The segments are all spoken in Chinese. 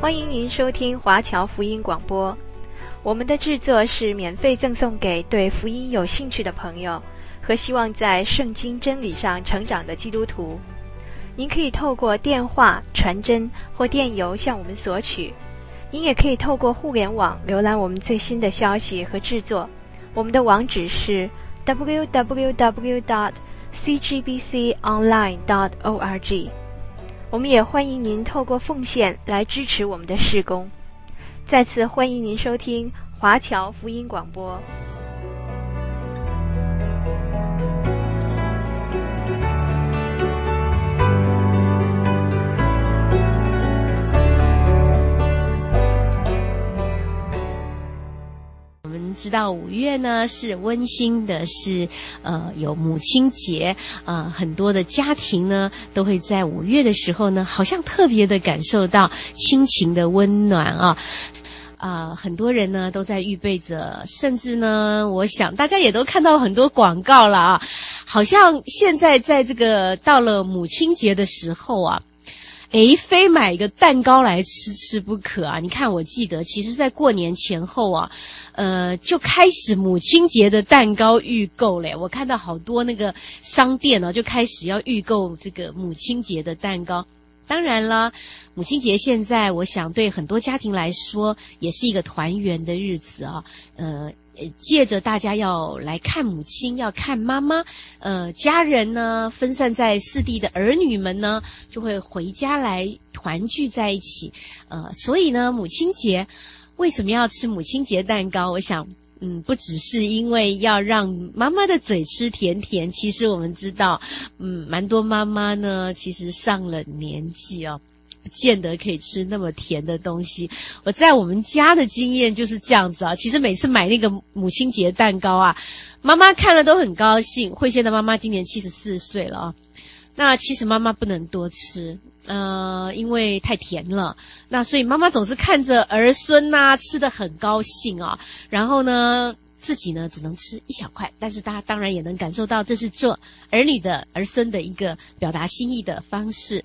欢迎您收听华侨福音广播。我们的制作是免费赠送给对福音有兴趣的朋友和希望在圣经真理上成长的基督徒。您可以透过电话、传真或电邮向我们索取。您也可以透过互联网浏览我们最新的消息和制作。我们的网址是 www.cgbconline.org。我们也欢迎您透过奉献来支持我们的事工。再次欢迎您收听华侨福音广播。知道五月呢是温馨的是，呃有母亲节，呃很多的家庭呢都会在五月的时候呢，好像特别的感受到亲情的温暖啊，啊、很多人呢都在预备着，甚至呢，我想大家也都看到很多广告了啊，好像现在在这个到了母亲节的时候啊。诶，非买一个蛋糕来吃吃不可啊！你看，我记得，其实，在过年前后啊，呃，就开始母亲节的蛋糕预购嘞。我看到好多那个商店呢，就开始要预购这个母亲节的蛋糕。当然了，母亲节现在，我想对很多家庭来说，也是一个团圆的日子啊。呃。借着大家要来看母亲，要看妈妈，呃，家人呢分散在四地的儿女们呢，就会回家来团聚在一起，呃，所以呢，母亲节为什么要吃母亲节蛋糕？我想，嗯，不只是因为要让妈妈的嘴吃甜甜，其实我们知道，嗯，蛮多妈妈呢，其实上了年纪哦。不见得可以吃那么甜的东西。我在我们家的经验就是这样子啊。其实每次买那个母亲节蛋糕啊，妈妈看了都很高兴。慧仙的妈妈今年七十四岁了啊。那其实妈妈不能多吃，呃，因为太甜了。那所以妈妈总是看着儿孙呐吃得很高兴啊。然后呢，自己呢只能吃一小块。但是大家当然也能感受到，这是做儿女的儿孙的一个表达心意的方式。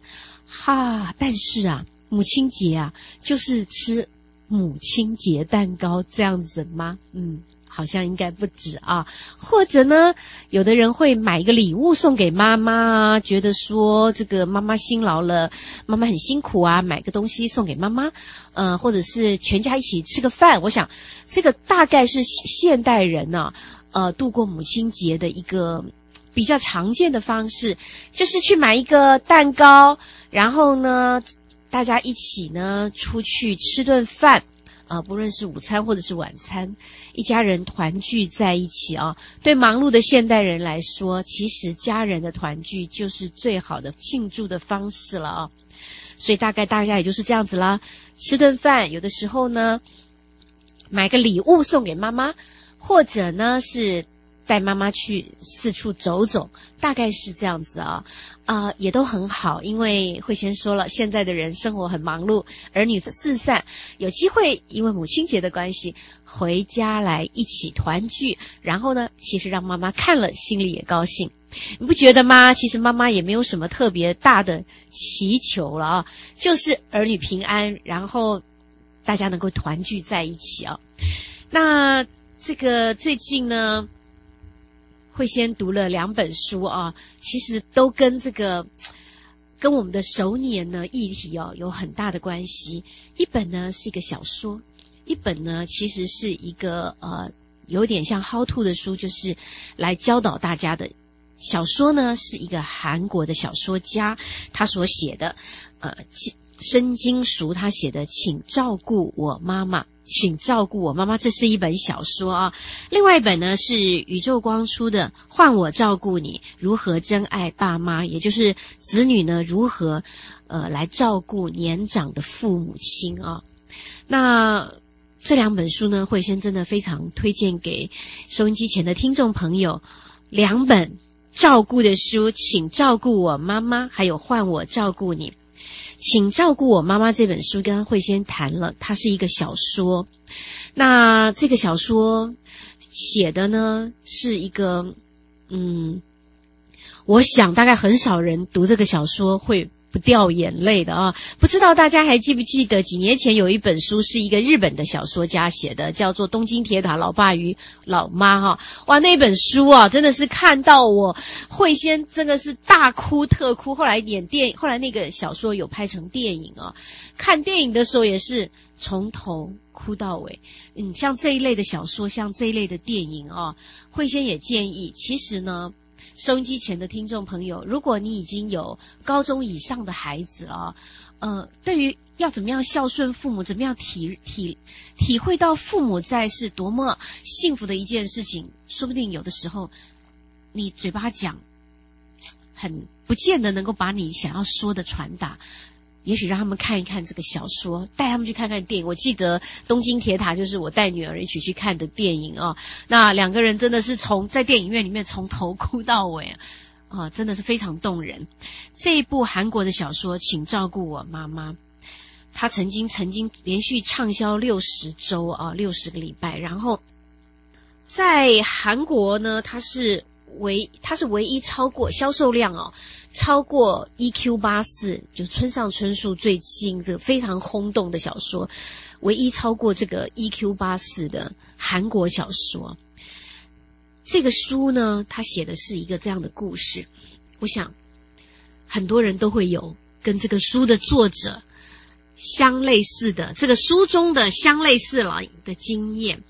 哈，但是啊，母亲节啊，就是吃母亲节蛋糕这样子吗？嗯，好像应该不止啊。或者呢，有的人会买一个礼物送给妈妈，觉得说这个妈妈辛劳了，妈妈很辛苦啊，买个东西送给妈妈。呃，或者是全家一起吃个饭。我想，这个大概是现代人呢，呃，度过母亲节的一个。比较常见的方式就是去买一个蛋糕，然后呢，大家一起呢出去吃顿饭，啊、不论是午餐或者是晚餐，一家人团聚在一起啊。对忙碌的现代人来说，其实家人的团聚就是最好的庆祝的方式了啊。所以大概大家也就是这样子啦，吃顿饭，有的时候呢，买个礼物送给妈妈，或者呢是。带妈妈去四处走走，大概是这样子啊，啊、也都很好。因为慧仙说了，现在的人生活很忙碌，儿女四散，有机会因为母亲节的关系回家来一起团聚，然后呢，其实让妈妈看了心里也高兴。你不觉得吗？其实妈妈也没有什么特别大的祈求了啊，就是儿女平安，然后大家能够团聚在一起啊。那这个最近呢，会先读了两本书啊，其实都跟这个跟我们的手年呢议题哦有很大的关系。一本呢是一个小说，一本呢其实是一个呃有点像 how to 的书，就是来教导大家的。小说呢是一个韩国的小说家他所写的，呃，申金淑他写的，请照顾我妈妈。请照顾我妈妈，这是一本小说啊。另外一本呢是宇宙光出的《换我照顾你》，如何真爱爸妈，也就是子女呢如何呃来照顾年长的父母亲啊。那这两本书呢，慧仙真的非常推荐给收音机前的听众朋友。两本照顾的书，请照顾我妈妈，还有换我照顾你。请照顾我妈妈这本书，跟慧仙谈了，它是一个小说。那这个小说写的呢，是一个，嗯，我想大概很少人读这个小说会不掉眼泪的啊！不知道大家还记不记得几年前有一本书是一个日本的小说家写的，叫做《东京铁塔老爸与老妈》哈！哇，那本书啊，真的是看到我会先真的是大哭特哭。后来演电，后来那个小说有拍成电影啊，看电影的时候也是从头哭到尾。嗯，像这一类的小说，像这一类的电影啊，慧仙也建议，其实呢。收音机前的听众朋友，如果你已经有高中以上的孩子了，呃，对于要怎么样孝顺父母，怎么样体体体会到父母在是多么幸福的一件事情，说不定有的时候你嘴巴讲，很不见得能够把你想要说的传达。也许让他们看一看这个小说，带他们去看看电影。我记得《东京铁塔》就是我带女儿一起去看的电影啊。那两个人真的是从在电影院里面从头哭到尾啊，真的是非常动人。这一部韩国的小说《请照顾我妈妈》，它曾经曾经连续畅销六十周啊，六十个礼拜。然后在韩国呢，它是唯它是唯一超过销售量哦。超过 EQ 八四，就村上春树最近这个非常轰动的小说，唯一超过这个 EQ 八四的韩国小说。这个书呢，他写的是一个这样的故事。我想很多人都会有跟这个书的作者相类似的，这个书中的相类似了的经验，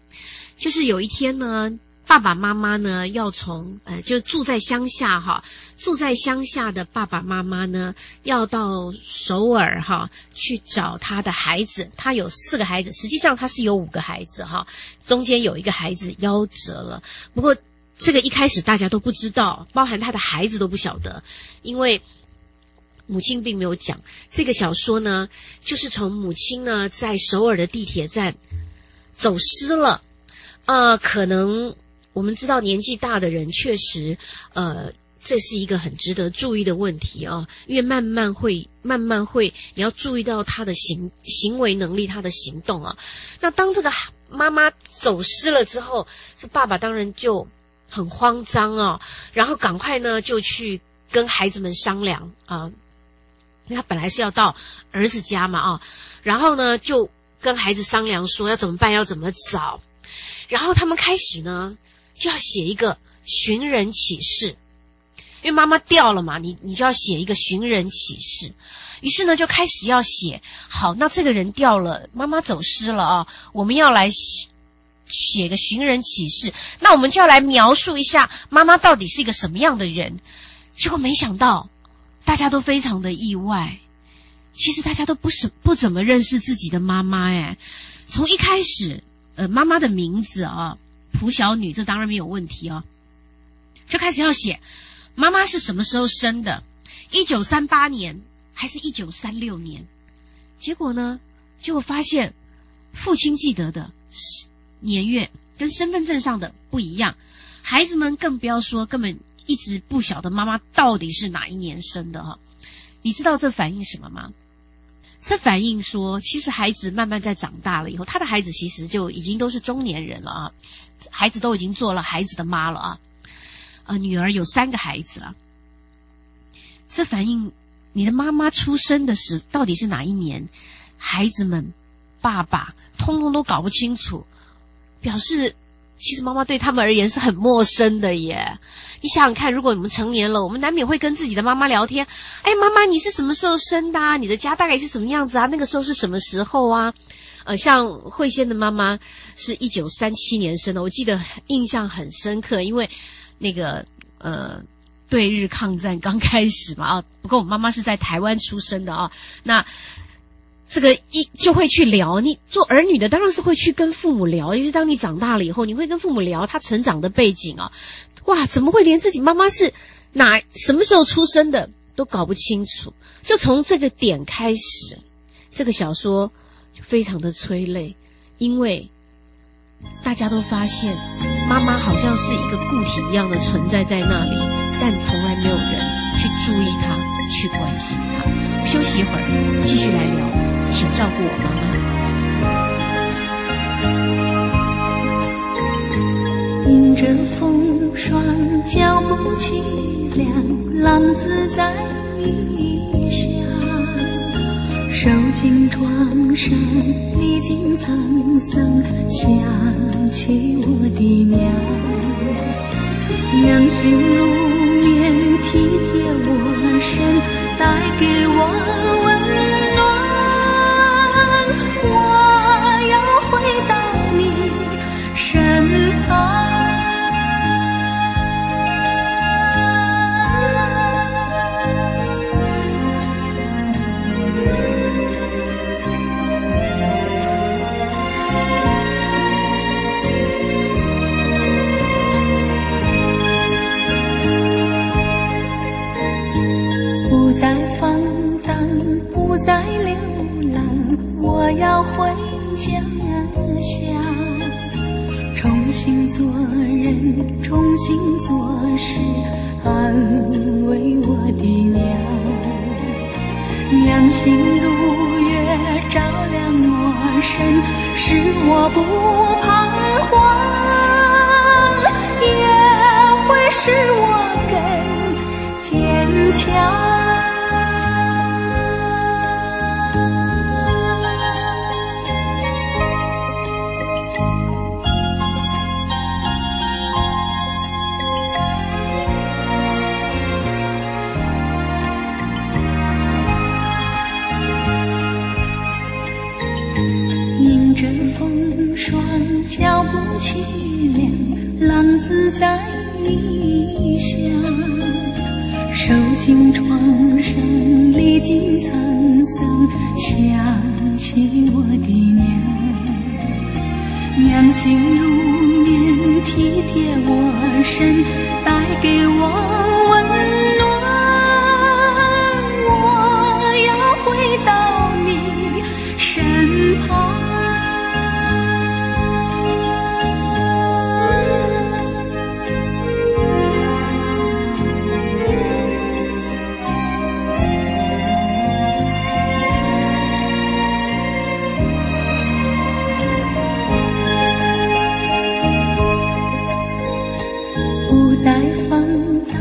就是有一天呢。爸爸妈妈呢，要从呃，就住在乡下哈，住在乡下的爸爸妈妈呢，要到首尔哈去找他的孩子。他有四个孩子，实际上他是有五个孩子哈，中间有一个孩子夭折了。不过这个一开始大家都不知道，包含他的孩子都不晓得，因为母亲并没有讲。这个小说呢，就是从母亲呢在首尔的地铁站走失了，呃，可能。我们知道年纪大的人确实，呃，这是一个很值得注意的问题啊，因为慢慢会，慢慢会，你要注意到他的行行为能力，他的行动啊。那当这个妈妈走失了之后，这爸爸当然就很慌张啊，然后赶快呢就去跟孩子们商量啊，因为他本来是要到儿子家嘛啊，然后呢就跟孩子商量说要怎么办，要怎么找，然后他们开始呢。就要写一个寻人启事，因为妈妈掉了嘛，你你就要写一个寻人启事。于是呢，就开始要写。好，那这个人掉了，妈妈走失了啊，我们要来写写个寻人启事。那我们就要来描述一下妈妈到底是一个什么样的人。结果没想到，大家都非常的意外。其实大家都不是不怎么认识自己的妈妈哎。从一开始，呃，妈妈的名字啊。蒲小女，这当然没有问题哦。就开始要写，妈妈是什么时候生的？一九三八年还是一九三六年？结果呢？结果发现父亲记得的年月跟身份证上的不一样，孩子们更不要说，根本一直不晓得妈妈到底是哪一年生的哈。你知道这反映什么吗？这反映说，其实孩子慢慢在长大了以后，他的孩子其实就已经都是中年人了啊。孩子都已经做了孩子的妈了啊，呃，女儿有三个孩子了。这反映你的妈妈出生的时到底是哪一年？孩子们、爸爸通通都搞不清楚，表示其实妈妈对他们而言是很陌生的耶。你想想看，如果你们成年了，我们难免会跟自己的妈妈聊天。哎，妈妈，你是什么时候生的啊？你的家大概是什么样子啊？那个时候是什么时候啊？呃，像慧仙的妈妈是一九三七年生的，我记得印象很深刻，因为那个呃，对日抗战刚开始嘛啊。不过我妈妈是在台湾出生的啊，那这个一就会去聊。你做儿女的当然是会去跟父母聊，尤其当你长大了以后，你会跟父母聊他成长的背景啊。哇，怎么会连自己妈妈是哪什么时候出生的都搞不清楚？就从这个点开始，这个小说。非常的催泪，因为大家都发现妈妈好像是一个固体一样的存在在那里，但从来没有人去注意她，去关心她。休息一会儿，继续来聊，请照顾我妈妈。迎着风霜，脚步凄凉，浪子在。异乡，受尽创伤，历经沧桑，想起我的娘，娘心如绵，体贴我身，带给我温要回家乡，重新做人，重新做事，安慰我的娘，娘心如月，照亮我身，使我不彷徨，也会使我更坚强。凄凉浪子在异乡受尽创伤历尽沧桑想起我的娘娘心如棉体贴我身带给我在放荡，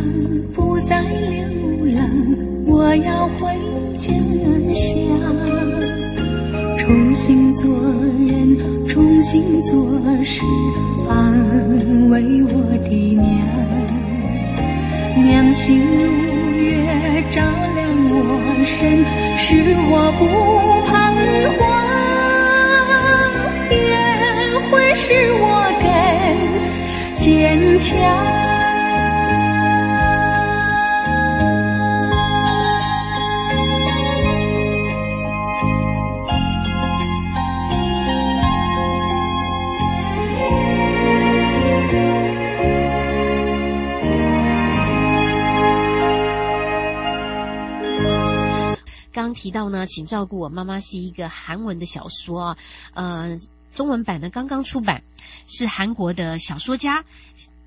不再流浪，我要回家乡，重新做人，重新做事，安慰我的娘，娘心如月，照亮我身，使我不彷徨，也会使我更坚强。请照顾我妈妈是一个韩文的小说，呃，中文版呢刚刚出版，是韩国的小说家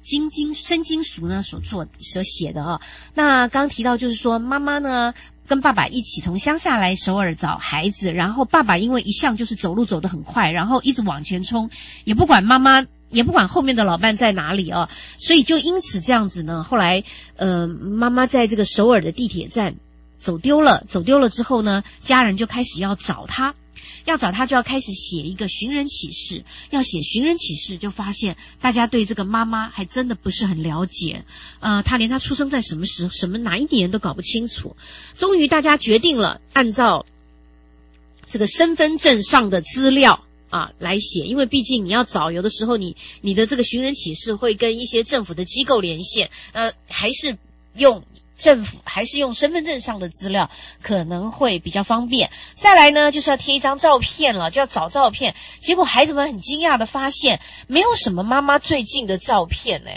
金金申金淑呢所做所写的哦。那刚提到就是说，妈妈呢跟爸爸一起从乡下来首尔找孩子，然后爸爸因为一向就是走路走得很快，然后一直往前冲，也不管妈妈，也不管后面的老伴在哪里哦，所以就因此这样子呢，后来呃，妈妈在这个首尔的地铁站。走丢了，走丢了之后呢，家人就开始要找他，要找他就要开始写一个寻人启事，要写寻人启事，就发现大家对这个妈妈还真的不是很了解，呃，他连他出生在什么时、什么哪一年都搞不清楚。终于大家决定了，按照这个身份证上的资料啊来写，因为毕竟你要找，有的时候你你的这个寻人启事会跟一些政府的机构连线，呃，还是用。政府还是用身份证上的资料可能会比较方便。再来呢，就是要贴一张照片了，就要找照片。结果孩子们很惊讶的发现，没有什么妈妈最近的照片呢。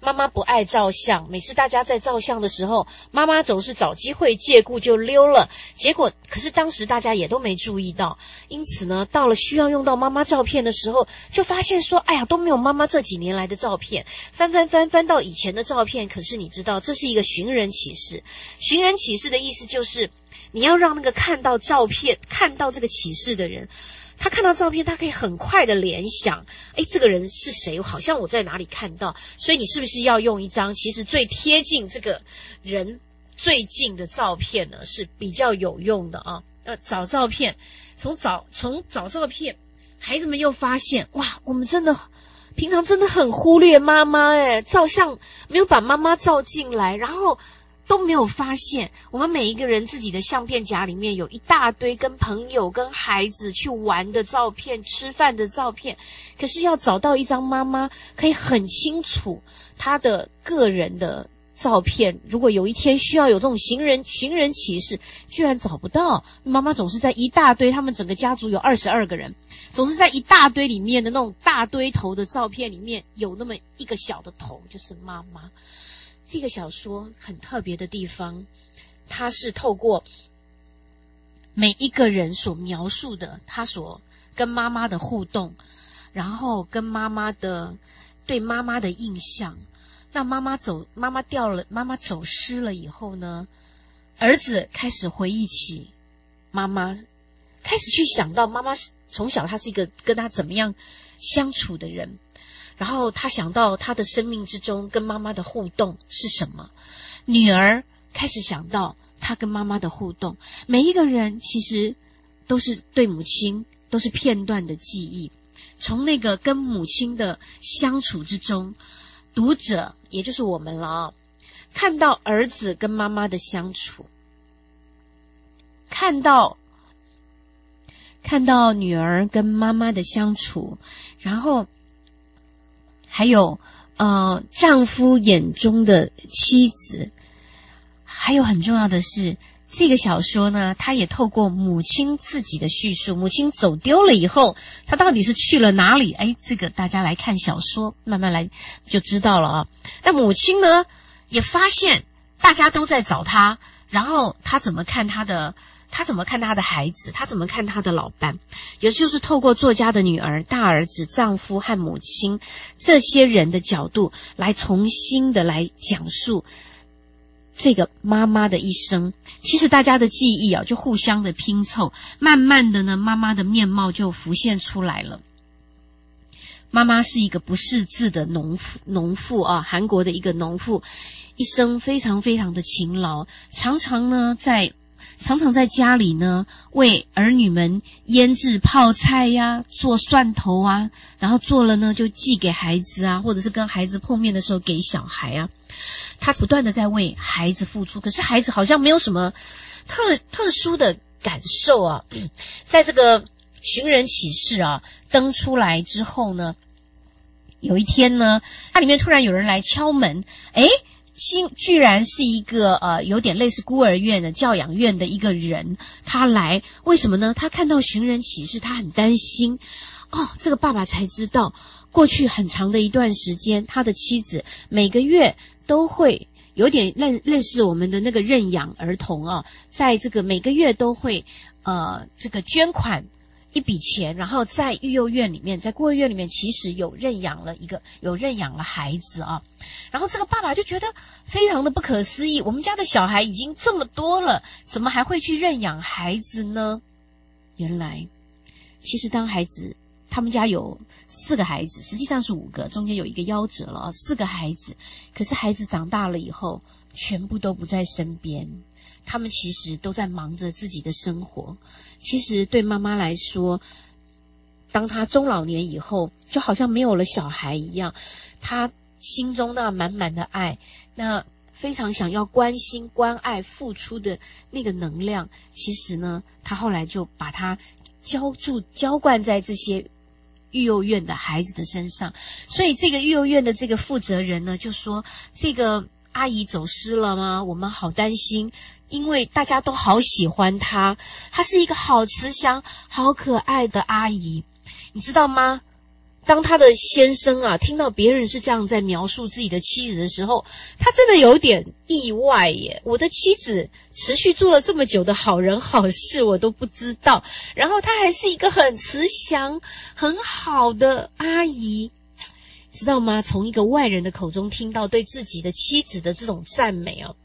妈妈不爱照相，每次大家在照相的时候，妈妈总是找机会借故就溜了。结果，可是当时大家也都没注意到，因此呢，到了需要用到妈妈照片的时候，就发现说，哎呀，都没有妈妈这几年来的照片。翻翻翻翻到以前的照片，可是你知道，这是一个寻人启事。寻人启事的意思就是，你要让那个看到照片、看到这个启事的人。他看到照片，他可以很快的联想，哎，这个人是谁？好像我在哪里看到。所以你是不是要用一张其实最贴近这个人最近的照片呢是比较有用的啊。呃，找照片，从找从找照片，孩子们又发现哇，我们真的平常真的很忽略妈妈诶，照相没有把妈妈照进来，然后。都没有发现，我们每一个人自己的相片夹里面有一大堆跟朋友、跟孩子去玩的照片、吃饭的照片。可是要找到一张妈妈可以很清楚她的个人的照片，如果有一天需要有这种寻人寻人启事，居然找不到。妈妈总是在一大堆，他们整个家族有二十二个人，总是在一大堆里面的那种大堆头的照片里面有那么一个小的头，就是妈妈。这个小说很特别的地方，它是透过每一个人所描述的他所跟妈妈的互动，然后跟妈妈的对妈妈的印象。那妈妈走，妈妈掉了，妈妈走失了以后呢，儿子开始回忆起妈妈，开始去想到妈妈从小他是一个跟他怎么样相处的人。然后他想到他的生命之中跟妈妈的互动是什么，女儿开始想到他跟妈妈的互动。每一个人其实都是对母亲都是片段的记忆，从那个跟母亲的相处之中，读者也就是我们了啊，看到儿子跟妈妈的相处，看到看到女儿跟妈妈的相处，然后。还有，呃，丈夫眼中的妻子，还有很重要的是，这个小说呢，它也透过母亲自己的叙述，母亲走丢了以后，她到底是去了哪里？哎，这个大家来看小说，慢慢来就知道了啊。那母亲呢，也发现大家都在找她，然后她怎么看她的？他怎么看他的孩子？他怎么看他的老伴？也就是透过作家的女儿、大儿子、丈夫和母亲这些人的角度，来重新的来讲述这个妈妈的一生。其实大家的记忆啊，就互相的拼凑，慢慢的呢，妈妈的面貌就浮现出来了。妈妈是一个不识字的农妇，农妇啊，韩国的一个农妇，一生非常非常的勤劳，常常呢在。常常在家里呢，为儿女们腌制泡菜呀，做蒜头啊，然后做了呢就寄给孩子啊，或者是跟孩子碰面的时候给小孩啊。他不断的在为孩子付出，可是孩子好像没有什么特特殊的感受啊。在这个寻人启事啊登出来之后呢，有一天呢，它里面突然有人来敲门，诶。新居然是一个呃，有点类似孤儿院的教养院的一个人，他来为什么呢？他看到寻人启事，他很担心。哦，这个爸爸才知道，过去很长的一段时间，他的妻子每个月都会有点认认识我们的那个认养儿童啊，在这个每个月都会呃这个捐款。一笔钱，然后在育幼院里面，在孤儿院里面，其实有认养了一个，有认养了孩子啊。然后这个爸爸就觉得非常的不可思议，我们家的小孩已经这么多了，怎么还会去认养孩子呢？原来，其实当孩子，他们家有四个孩子，实际上是五个，中间有一个夭折了啊，四个孩子。可是孩子长大了以后，全部都不在身边。他们其实都在忙着自己的生活。其实对妈妈来说，当她中老年以后，就好像没有了小孩一样，她心中那满满的爱，那非常想要关心、关爱、付出的那个能量，其实呢，她后来就把它浇注、浇灌在这些育幼院的孩子的身上。所以，这个育幼院的这个负责人呢，就说：“这个阿姨走失了吗？我们好担心。”因为大家都好喜欢她，她是一个好慈祥、好可爱的阿姨，你知道吗？当她的先生啊听到别人是这样在描述自己的妻子的时候，他真的有点意外耶。我的妻子持续做了这么久的好人好事，我都不知道。然后她还是一个很慈祥、很好的阿姨，知道吗？从一个外人的口中听到对自己的妻子的这种赞美哦。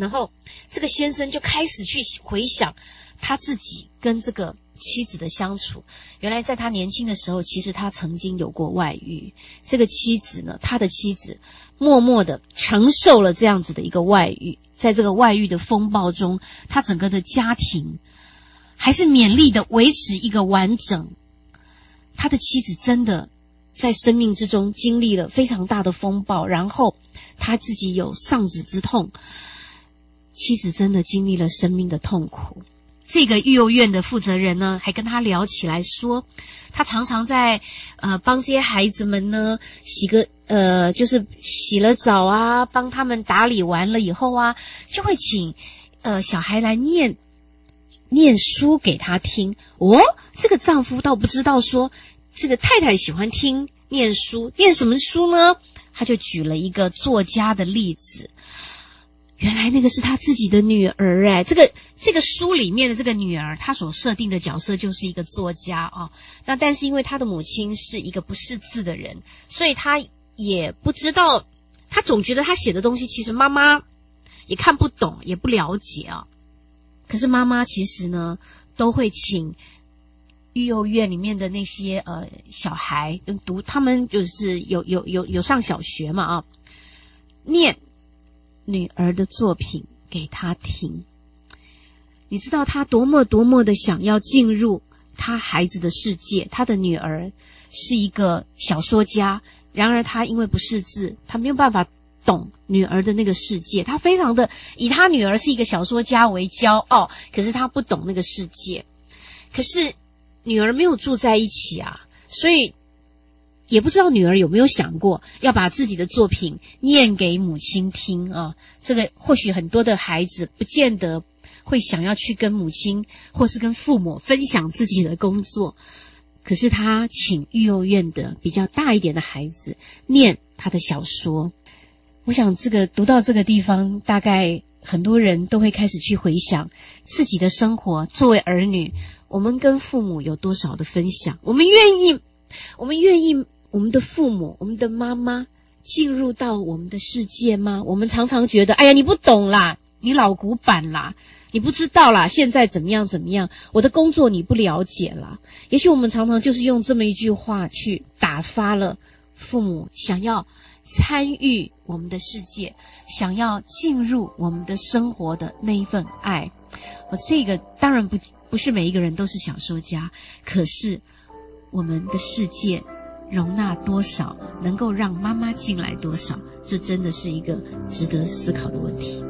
然后，这个先生就开始去回想他自己跟这个妻子的相处。原来，在他年轻的时候，其实他曾经有过外遇。这个妻子呢，他的妻子默默的承受了这样子的一个外遇，在这个外遇的风暴中，他整个的家庭还是勉力的维持一个完整。他的妻子真的在生命之中经历了非常大的风暴，然后他自己有丧子之痛，妻子真的经历了生命的痛苦。这个育幼院的负责人呢，还跟他聊起来说，他常常在呃帮这些孩子们呢洗个呃就是洗了澡啊，帮他们打理完了以后啊，就会请呃小孩来念念书给他听。哦，这个丈夫倒不知道说这个太太喜欢听念书，念什么书呢？他就举了一个作家的例子。原来那个是他自己的女儿哎，这个这个书里面的这个女儿，她所设定的角色就是一个作家啊。那但是因为她的母亲是一个不识字的人，所以她也不知道，她总觉得她写的东西其实妈妈也看不懂，也不了解啊。可是妈妈其实呢，都会请育幼院里面的那些呃小孩读，他们就是有有有有上小学嘛啊，念。女儿的作品给他听，你知道他多么多么的想要进入他孩子的世界。他的女儿是一个小说家，然而他因为不识字，他没有办法懂女儿的那个世界。他非常的以他女儿是一个小说家为骄傲，可是他不懂那个世界。可是女儿没有住在一起啊，所以。也不知道女儿有没有想过要把自己的作品念给母亲听啊？这个或许很多的孩子不见得会想要去跟母亲或是跟父母分享自己的工作，可是他请育幼院的比较大一点的孩子念他的小说。我想这个读到这个地方，大概很多人都会开始去回想自己的生活。作为儿女，我们跟父母有多少的分享？我们愿意，我们愿意。我们的父母，我们的妈妈进入到我们的世界吗？我们常常觉得，哎呀，你不懂啦，你老古板啦，你不知道啦，现在怎么样怎么样？我的工作你不了解啦。也许我们常常就是用这么一句话去打发了父母想要参与我们的世界，想要进入我们的生活的那一份爱。我这个当然不不是每一个人都是小说家，可是我们的世界。容纳多少，能够让妈妈进来多少，这真的是一个值得思考的问题。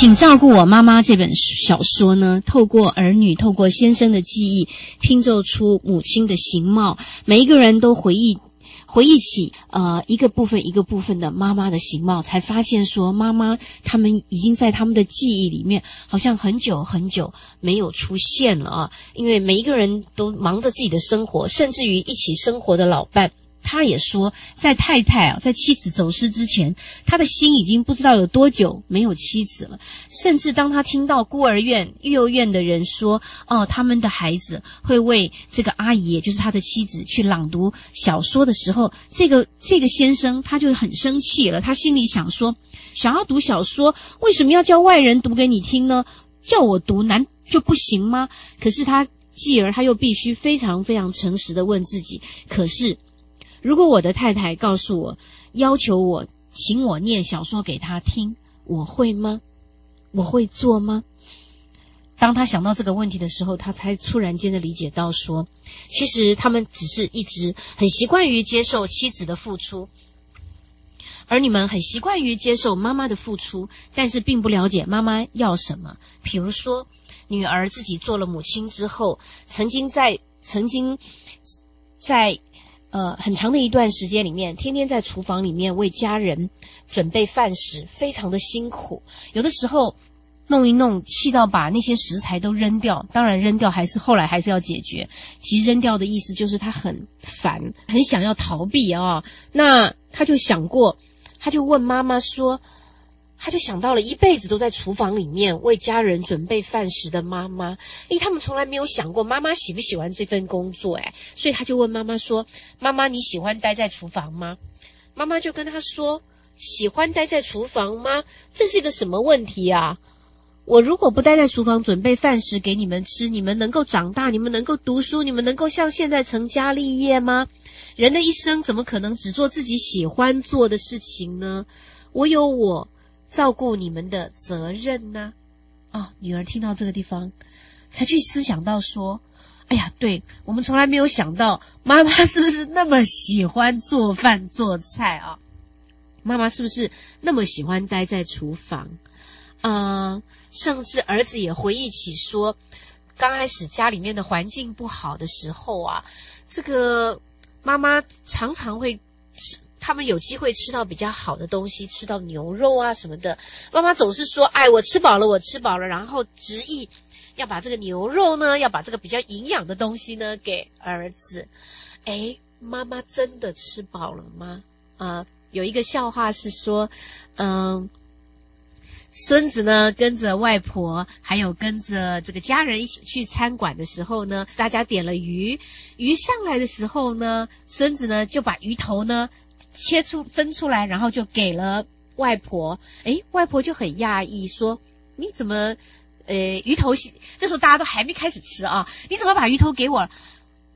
请照顾我妈妈这本小说呢，透过儿女，透过先生的记忆，拼凑出母亲的形貌。每一个人都回忆，回忆起呃一个部分一个部分的妈妈的形貌，才发现说妈妈他们已经在他们的记忆里面，好像很久很久没有出现了啊。因为每一个人都忙着自己的生活，甚至于一起生活的老伴。他也说，在太太啊，在妻子走失之前，他的心已经不知道有多久没有妻子了。甚至当他听到孤儿院、育幼院的人说，哦，他们的孩子会为这个阿姨，也就是他的妻子，去朗读小说的时候，这个这个先生他就很生气了。他心里想说，想要读小说，为什么要叫外人读给你听呢？叫我读难就不行吗？可是他继而他又必须非常非常诚实的问自己，可是。如果我的太太告诉我，要求我请我念小说给她听，我会吗？我会做吗？当他想到这个问题的时候，他才突然间的理解到说，其实他们只是一直很习惯于接受妻子的付出，儿女们很习惯于接受妈妈的付出，但是并不了解妈妈要什么。比如说，女儿自己做了母亲之后，曾经在曾经在。呃，很长的一段时间里面，天天在厨房里面为家人准备饭食，非常的辛苦。有的时候弄一弄，气到把那些食材都扔掉。当然，扔掉还是后来还是要解决。其实扔掉的意思就是他很烦，很想要逃避啊、那他就想过，他就问妈妈说。他就想到了一辈子都在厨房里面为家人准备饭食的妈妈，因为他们从来没有想过妈妈喜不喜欢这份工作，诶，所以他就问妈妈说：“妈妈，你喜欢待在厨房吗？”妈妈就跟他说：“喜欢待在厨房吗？这是一个什么问题啊？我如果不待在厨房准备饭食给你们吃，你们能够长大？你们能够读书？你们能够像现在成家立业吗？人的一生怎么可能只做自己喜欢做的事情呢？我有我。”照顾你们的责任呢？啊、哦，女儿听到这个地方，才去思想到说：“哎呀，对，我们从来没有想到妈妈是不是那么喜欢做饭做菜啊？妈妈是不是那么喜欢待在厨房？啊、呃，甚至儿子也回忆起说，刚开始家里面的环境不好的时候啊，这个妈妈常常会。”他们有机会吃到比较好的东西，吃到牛肉啊什么的。妈妈总是说：“哎，我吃饱了，我吃饱了。”然后执意要把这个牛肉呢，要把这个比较营养的东西呢给儿子。哎，妈妈真的吃饱了吗？啊、有一个笑话是说，嗯、孙子呢跟着外婆，还有跟着这个家人一起去餐馆的时候呢，大家点了鱼，鱼上来的时候呢，孙子呢就把鱼头呢。切出分出来，然后就给了外婆。诶，外婆就很讶异，说：“你怎么，呃，鱼头？这时候大家都还没开始吃啊，你怎么把鱼头给我？”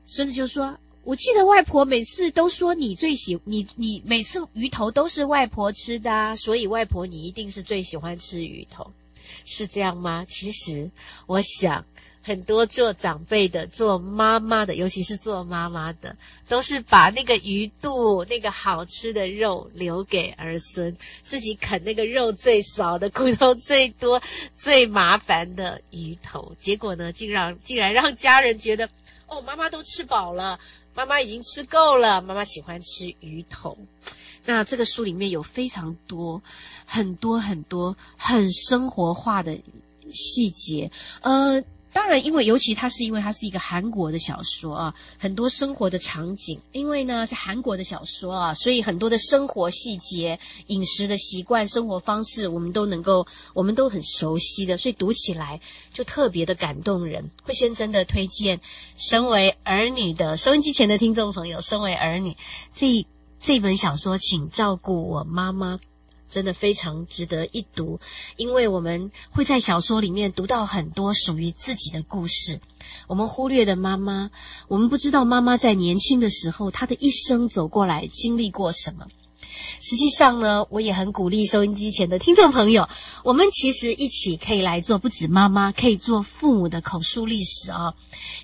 孙子就说：“我记得外婆每次都说你最喜你你每次鱼头都是外婆吃的啊，所以外婆你一定是最喜欢吃鱼头，是这样吗？”其实我想。很多做长辈的、做妈妈的，尤其是做妈妈的，都是把那个鱼肚、那个好吃的肉留给儿孙，自己啃那个肉最少的、骨头最多、最麻烦的鱼头。结果呢，竟让竟然让家人觉得，哦，妈妈都吃饱了，妈妈已经吃够了，妈妈喜欢吃鱼头。那这个书里面有非常多、很多很多很生活化的细节，呃。当然，因为尤其它是因为它是一个韩国的小说啊，很多生活的场景，因为呢是韩国的小说啊，所以很多的生活细节、饮食的习惯、生活方式，我们都能够，我们都很熟悉的，所以读起来就特别的感动人。会先真的推荐，身为儿女的收音机前的听众朋友，身为儿女，这这本小说，请照顾我妈妈。真的非常值得一读，因为我们会在小说里面读到很多属于自己的故事。我们忽略的妈妈，我们不知道妈妈在年轻的时候，她的一生走过来经历过什么。实际上呢，我也很鼓励收音机前的听众朋友，我们其实一起可以来做，不止妈妈，可以做父母的口述历史啊。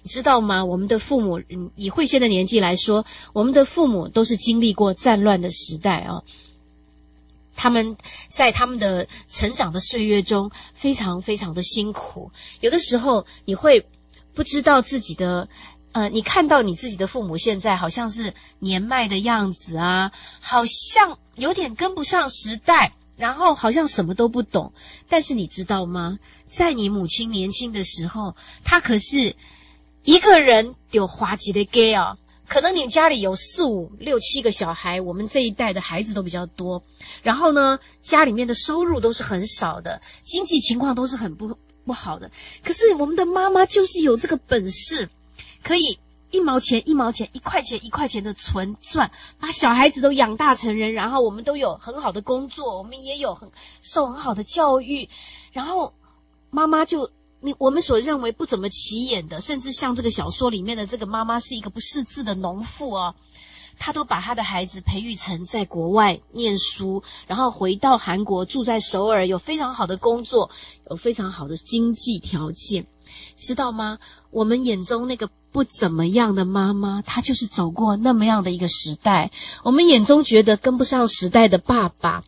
你知道吗？我们的父母，以慧仙的年纪来说，我们的父母都是经历过战乱的时代啊。他们在他们的成长的岁月中非常非常的辛苦。有的时候你会不知道自己的，呃，你看到你自己的父母现在好像是年迈的样子啊，好像有点跟不上时代，然后好像什么都不懂。但是你知道吗？在你母亲年轻的时候，她可是一个人有滑稽的 gay 啊。可能你家里有四五六七个小孩，我们这一代的孩子都比较多。然后呢，家里面的收入都是很少的，经济情况都是很不不好的。可是我们的妈妈就是有这个本事，可以一毛钱一毛钱、一块钱一块钱的存赚，把小孩子都养大成人。然后我们都有很好的工作，我们也有很受很好的教育。然后妈妈就。你我们所认为不怎么起眼的，甚至像这个小说里面的这个妈妈是一个不识字的农妇哦，她都把她的孩子培育成在国外念书，然后回到韩国住在首尔，有非常好的工作，有非常好的经济条件，知道吗？我们眼中那个不怎么样的妈妈，她就是走过那么样的一个时代；我们眼中觉得跟不上时代的爸爸，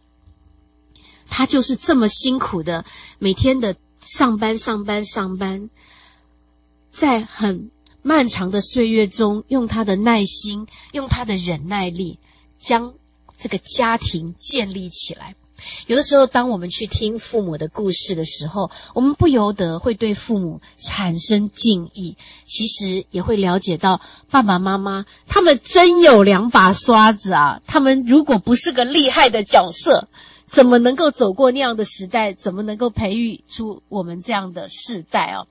他就是这么辛苦的每天的。上班，上班，上班，在很漫长的岁月中，用他的耐心，用他的忍耐力，将这个家庭建立起来。有的时候，当我们去听父母的故事的时候，我们不由得会对父母产生敬意。其实也会了解到，爸爸妈妈他们真有两把刷子啊！他们如果不是个厉害的角色，怎么能够走过那样的时代？怎么能够培育出我们这样的世代哦？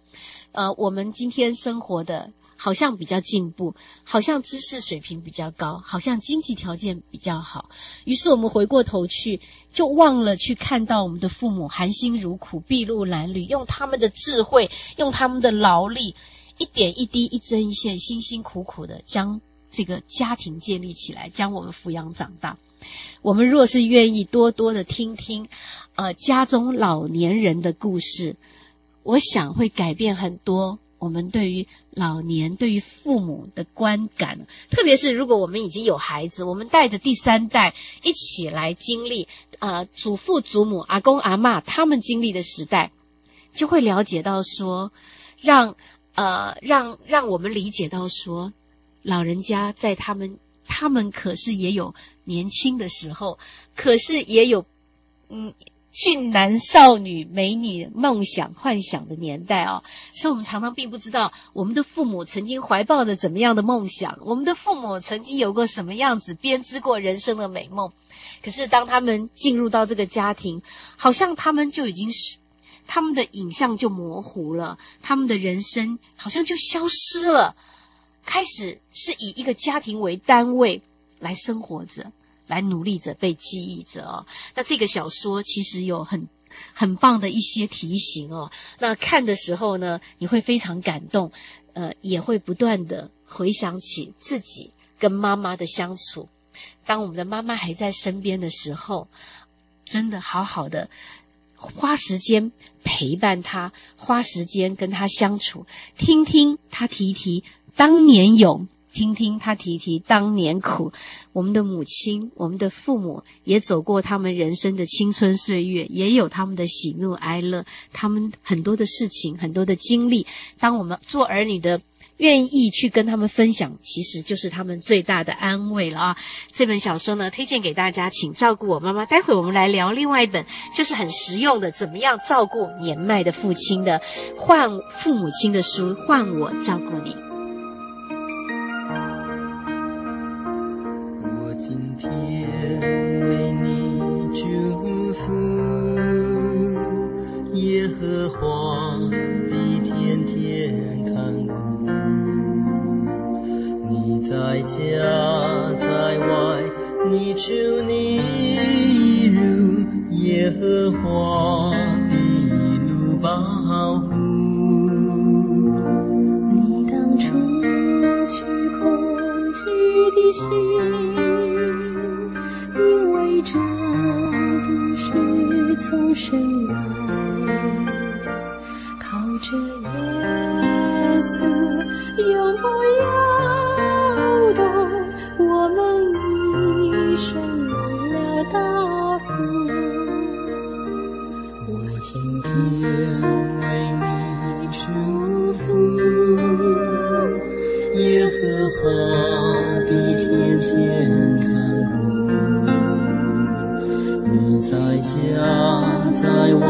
呃，我们今天生活的好像比较进步，好像知识水平比较高，好像经济条件比较好。于是我们回过头去，就忘了去看到我们的父母含辛茹苦、筚路蓝缕，用他们的智慧，用他们的劳力，一点一滴、一针一线，辛辛苦苦的将这个家庭建立起来，将我们抚养长大。我们若是愿意多多的听听，呃，家中老年人的故事，我想会改变很多我们对于老年、对于父母的观感。特别是如果我们已经有孩子，我们带着第三代一起来经历，呃，祖父祖母、阿公阿嬷他们经历的时代，就会了解到说，让呃让让我们理解到说，老人家在他们他们可是也有。年轻的时候，可是也有，嗯，俊男少女、美女梦想、幻想的年代哦。所以，我们常常并不知道我们的父母曾经怀抱着怎么样的梦想，我们的父母曾经有过什么样子编织过人生的美梦。可是，当他们进入到这个家庭，好像他们就已经是他们的影像就模糊了，他们的人生好像就消失了，开始是以一个家庭为单位。来生活着，来努力着，被记忆着哦。那这个小说其实有很很棒的一些提醒哦。那看的时候呢，你会非常感动，呃，也会不断的回想起自己跟妈妈的相处。当我们的妈妈还在身边的时候，真的好好的花时间陪伴她，花时间跟她相处，听听她提提当年勇。听听他提提当年苦，我们的母亲，我们的父母也走过他们人生的青春岁月，也有他们的喜怒哀乐，他们很多的事情，很多的经历。当我们做儿女的，愿意去跟他们分享，其实就是他们最大的安慰了啊！这本小说呢，推荐给大家，请照顾我妈妈。待会我们来聊另外一本，就是很实用的，怎么样照顾年迈的父亲的，换父母亲的书，换我照顾你。天为你祝福，耶和华必天天看顾，你在家在外，你主你如耶和华，一路保护，你当除去恐惧的心。因为这不是从神来，靠着耶稣永不摇动，我们一生有了大福。我今天为你祝福，耶和华。家在外，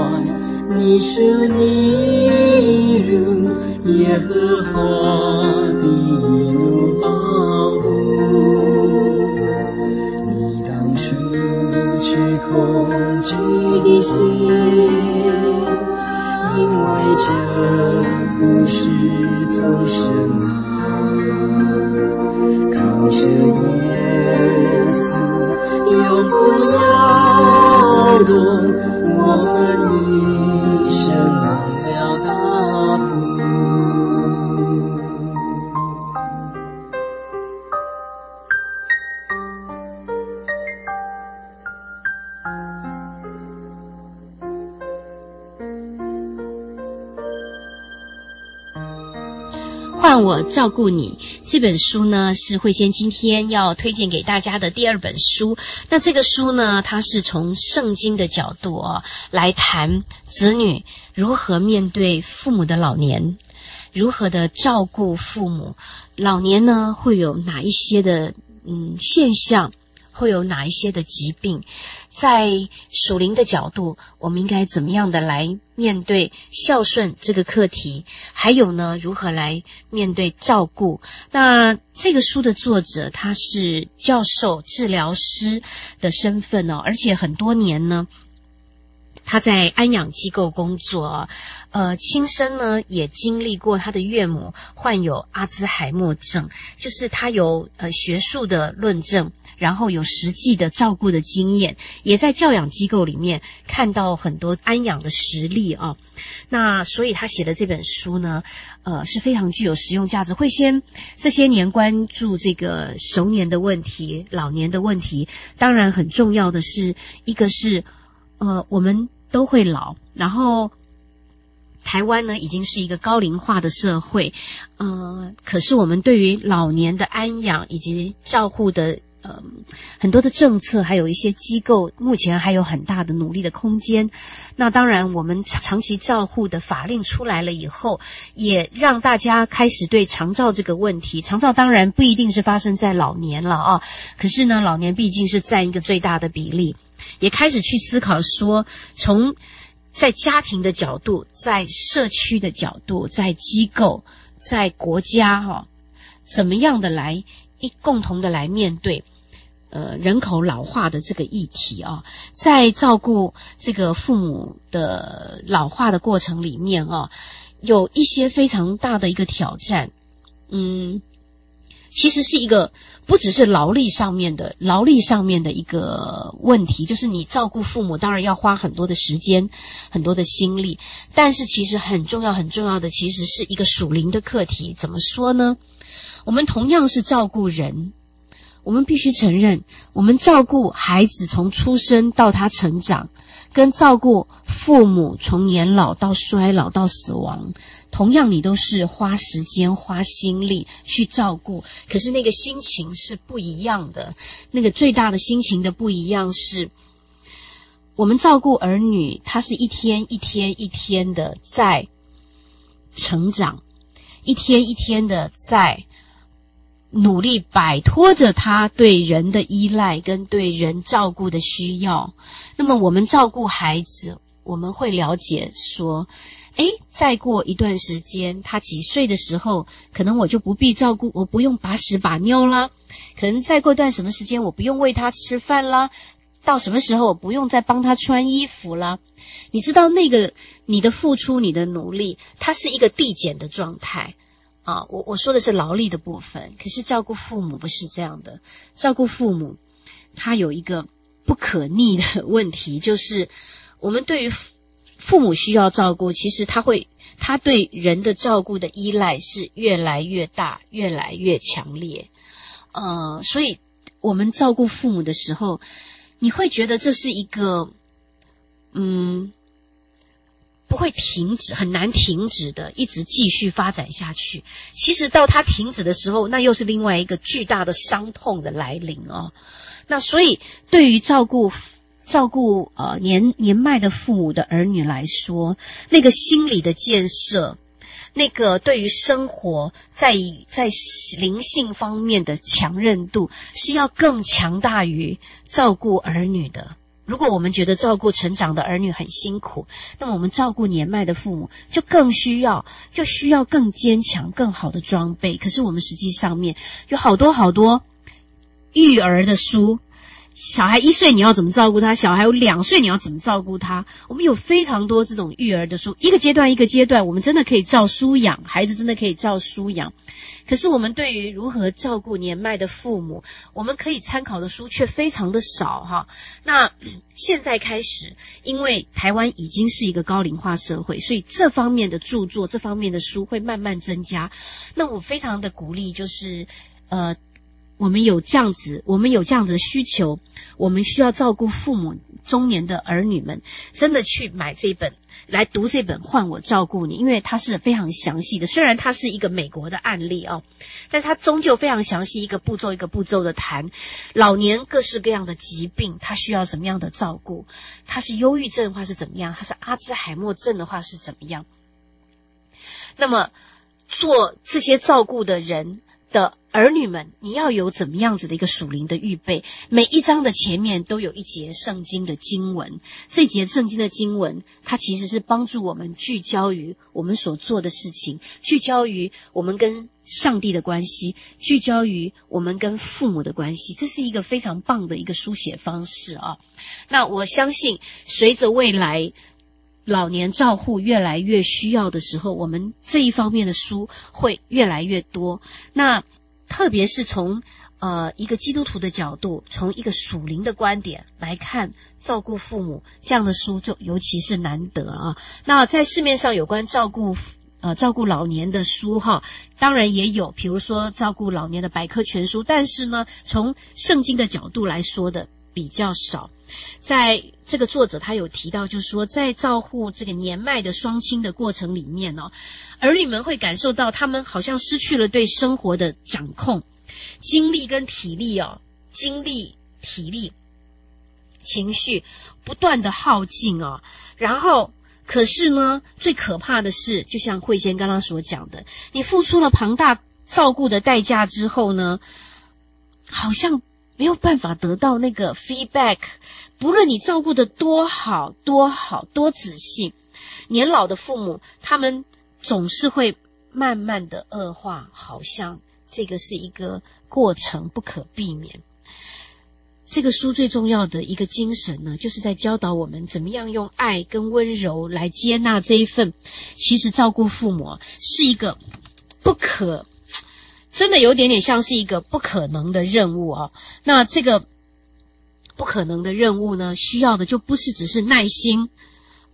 你出你入，耶和华必一路保护。你当除去恐惧的心。因为这不是从神摇照顾你这本书呢，是慧仙今天要推荐给大家的第二本书。那这个书呢，它是从圣经的角度啊来谈子女如何面对父母的老年，如何的照顾父母。老年呢，会有哪一些的嗯现象？会有哪一些的疾病？在属灵的角度，我们应该怎么样的来面对孝顺这个课题？还有呢，如何来面对照顾？那这个书的作者他是教授、治疗师的身份哦，而且很多年呢，他在安养机构工作，呃，亲身呢也经历过他的岳母患有阿兹海默症，就是他有呃学术的论证。然后有实际的照顾的经验，也在教养机构里面看到很多安养的实例啊。那所以他写的这本书呢，呃，是非常具有实用价值。会先这些年关注这个熟年的问题、老年的问题，当然很重要的是，一个是呃，我们都会老，然后台湾呢已经是一个高龄化的社会，呃，可是我们对于老年的安养以及照护的。嗯，很多的政策，还有一些机构，目前还有很大的努力的空间。那当然，我们长期照护的法令出来了以后，也让大家开始对长照这个问题，长照当然不一定是发生在老年了啊。可是呢，老年毕竟是占一个最大的比例，也开始去思考说，从在家庭的角度，在社区的角度，在机构，在国家哈，怎么样的来一共同的来面对。呃，人口老化的这个议题啊，在照顾这个父母的老化的过程里面啊，有一些非常大的一个挑战。嗯，其实是一个不只是劳力上面的劳力上面的一个问题，就是你照顾父母，当然要花很多的时间、很多的心力，但是其实很重要、很重要的，其实是一个属灵的课题。怎么说呢？我们同样是照顾人。我们必须承认，我们照顾孩子从出生到他成长，跟照顾父母从年老到衰老到死亡，同样你都是花时间花心力去照顾，可是那个心情是不一样的。那个最大的心情的不一样是，我们照顾儿女，他是一天一天一天的在成长，一天一天的在。努力摆脱着他对人的依赖跟对人照顾的需要。那么我们照顾孩子，我们会了解说，诶，再过一段时间，他几岁的时候，可能我就不必照顾，我不用把屎把尿啦。可能再过一段什么时间，我不用喂他吃饭啦。到什么时候，我不用再帮他穿衣服啦。你知道那个你的付出，你的努力，它是一个递减的状态。啊，我我说的是劳力的部分，可是照顾父母不是这样的。照顾父母，他有一个不可逆的 问题，就是我们对于父母需要照顾，其实他会，他对人的照顾的依赖是越来越大，越来越强烈。呃，所以我们照顾父母的时候，你会觉得这是一个，嗯。不会停止，很难停止的，一直继续发展下去。其实到它停止的时候，那又是另外一个巨大的伤痛的来临哦。那所以，对于照顾照顾呃年年迈的父母的儿女来说，那个心理的建设，那个对于生活在在灵性方面的强韧度，是要更强大于照顾儿女的。如果我们觉得照顾成长的儿女很辛苦，那么我们照顾年迈的父母就更需要，就需要更坚强、更好的装备。可是我们实际上面有好多好多育儿的书。小孩一岁你要怎么照顾他？小孩有两岁你要怎么照顾他？我们有非常多这种育儿的书，一个阶段一个阶段，我们真的可以照书养孩子，真的可以照书养。可是我们对于如何照顾年迈的父母，我们可以参考的书却非常的少哈。那现在开始，因为台湾已经是一个高龄化社会，所以这方面的著作、这方面的书会慢慢增加。那我非常的鼓励，就是呃。我们有这样子，我们有这样子的需求，我们需要照顾父母中年的儿女们，真的去买这本来读这本《换我照顾你》，因为它是非常详细的。虽然它是一个美国的案例哦，但是它终究非常详细，一个步骤一个步骤的谈老年各式各样的疾病，他需要什么样的照顾？他是忧郁症的话是怎么样？他是阿兹海默症的话是怎么样？那么做这些照顾的人的。儿女们，你要有怎么样子的一个属灵的预备？每一章的前面都有一节圣经的经文，这节圣经的经文，它其实是帮助我们聚焦于我们所做的事情，聚焦于我们跟上帝的关系，聚焦于我们跟父母的关系。这是一个非常棒的一个书写方式啊！那我相信，随着未来老年照护越来越需要的时候，我们这一方面的书会越来越多。那特别是从呃一个基督徒的角度，从一个属灵的观点来看照顾父母这样的书，就尤其是难得啊。那在市面上有关照顾呃照顾老年的书哈，当然也有，比如说照顾老年的百科全书，但是呢，从圣经的角度来说的比较少。在这个作者他有提到，就是说在照顾这个年迈的双亲的过程里面呢。儿女们会感受到，他们好像失去了对生活的掌控，精力跟体力哦，精力、体力、情绪不断的耗尽哦。然后，可是呢，最可怕的是，就像慧仙刚刚所讲的，你付出了庞大照顾的代价之后呢，好像没有办法得到那个 feedback。不论你照顾的多好、多好、多仔细，年老的父母他们。总是会慢慢的恶化，好像这个是一个过程，不可避免。这个书最重要的一个精神呢，就是在教导我们怎么样用爱跟温柔来接纳这一份。其实照顾父母是一个不可，真的有点点像是一个不可能的任务啊。那这个不可能的任务呢，需要的就不是只是耐心。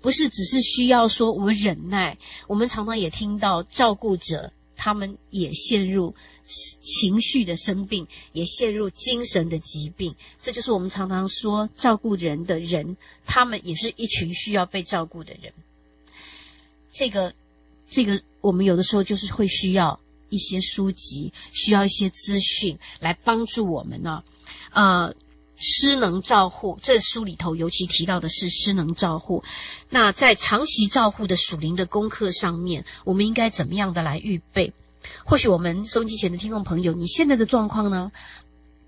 不是只是需要说我们忍耐，我们常常也听到照顾者他们也陷入情绪的生病，也陷入精神的疾病。这就是我们常常说照顾人的人，他们也是一群需要被照顾的人。这个，这个我们有的时候就是会需要一些书籍，需要一些资讯来帮助我们呢，呃。失能照护，这书里头尤其提到的是失能照护。那在长期照护的属灵的功课上面，我们应该怎么样的来预备？或许我们收音机前的听众朋友，你现在的状况呢，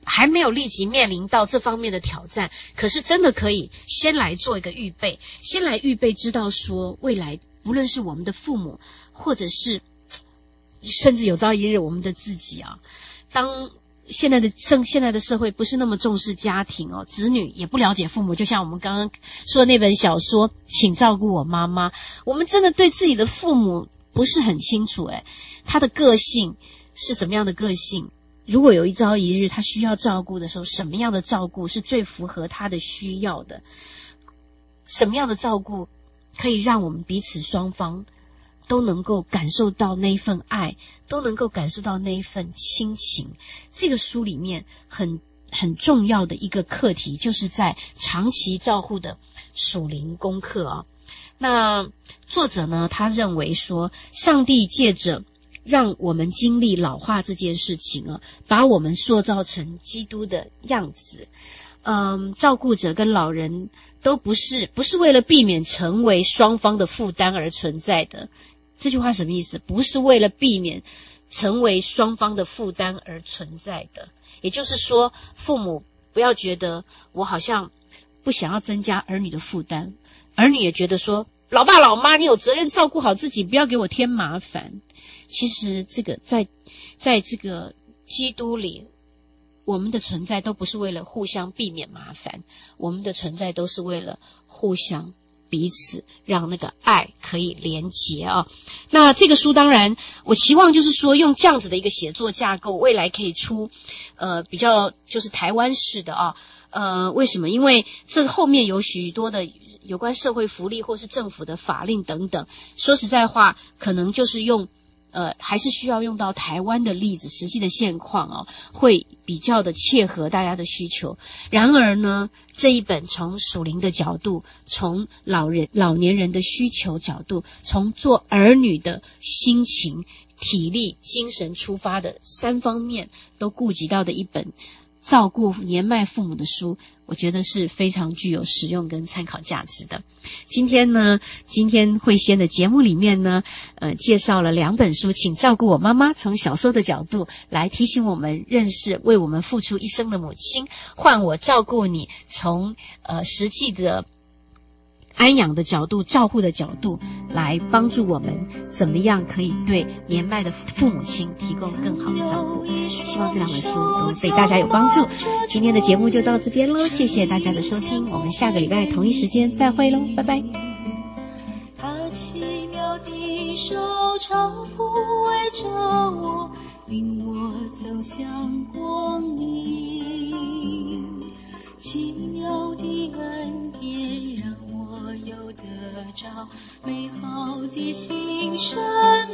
还没有立即面临到这方面的挑战，可是真的可以先来做一个预备，先来预备，知道说未来无论是我们的父母，或者是甚至有朝一日我们的自己啊，当。现在的社现在的社会不是那么重视家庭哦，子女也不了解父母。就像我们刚刚说的那本小说《请照顾我妈妈》，我们真的对自己的父母不是很清楚。诶，他的个性是怎么样的个性？如果有一朝一日他需要照顾的时候，什么样的照顾是最符合他的需要的？什么样的照顾可以让我们彼此双方？都能够感受到那一份爱，都能够感受到那一份亲情。这个书里面很很重要的一个课题，就是在长期照护的属灵功课啊。那作者呢，他认为说，上帝借着让我们经历老化这件事情啊，把我们塑造成基督的样子。嗯，照顾者跟老人都不是不是为了避免成为双方的负担而存在的。这句话什么意思？不是为了避免成为双方的负担而存在的。也就是说，父母不要觉得我好像不想要增加儿女的负担，儿女也觉得说，老爸老妈，你有责任照顾好自己，不要给我添麻烦。其实这个在在这个基督里。我们的存在都不是为了互相避免麻烦，我们的存在都是为了互相彼此让那个爱可以连结啊。那这个书当然，我期望就是说用这样子的一个写作架构，未来可以出呃比较就是台湾式的啊。呃，为什么？因为这后面有许多的有关社会福利或是政府的法令等等。说实在话，可能就是用。呃，还是需要用到台湾的例子，实际的现况哦，会比较的切合大家的需求。然而呢，这一本从属灵的角度，从老人、老年人的需求角度，从做儿女的心情、体力、精神出发的三方面都顾及到的一本。照顾年迈父母的书，我觉得是非常具有实用跟参考价值的。今天呢，今天慧仙的节目里面呢，呃，介绍了两本书，请照顾我妈妈，从小说的角度来提醒我们认识为我们付出一生的母亲，换我照顾你，从呃实际的。安养的角度、照护的角度，来帮助我们怎么样可以对年迈的父母亲提供更好的照顾。希望这两本书都对大家有帮助。今天的节目就到这边喽，谢谢大家的收听，我们下个礼拜同一时间再会喽，拜拜。他奇妙的手常抚慰着我，领我走向光明，奇妙的恩典有得着美好的新生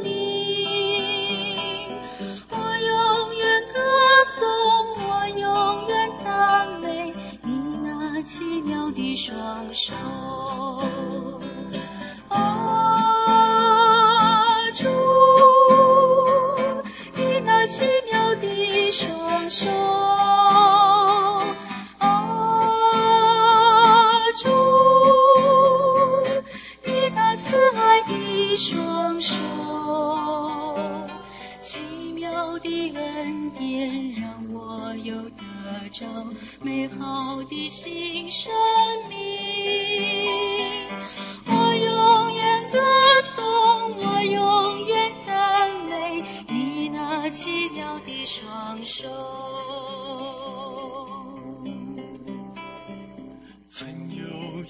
命，我永远歌颂，我永远赞美你那奇妙的双手。啊，主，你那奇妙的双手。双手，奇妙的恩典让我又得着美好的新生命。我永远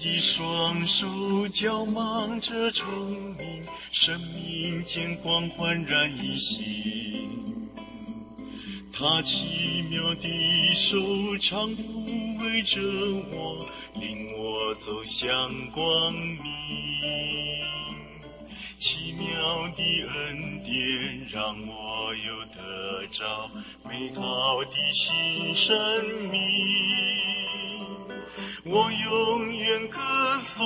一双手，叫盲者聪明。生命见光焕然一新，他奇妙的手常抚慰着我，领我走向光明。奇妙的恩典让我又得着美好的新生命。我永远歌颂，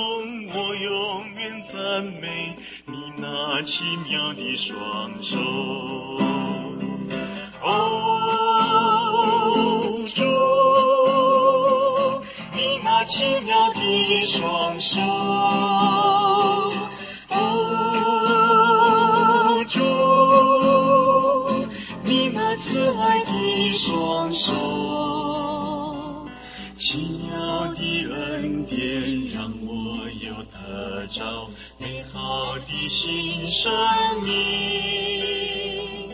我永远赞美你那奇妙的双手。哦，主，你那奇妙的双手。哦，主，你那慈爱的双手。奇妙的恩典让我有得着美好的新生命。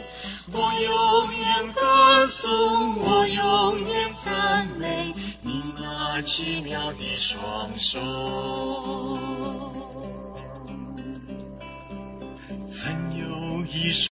我永远歌颂，我永远赞美你那奇妙的双手。曾有一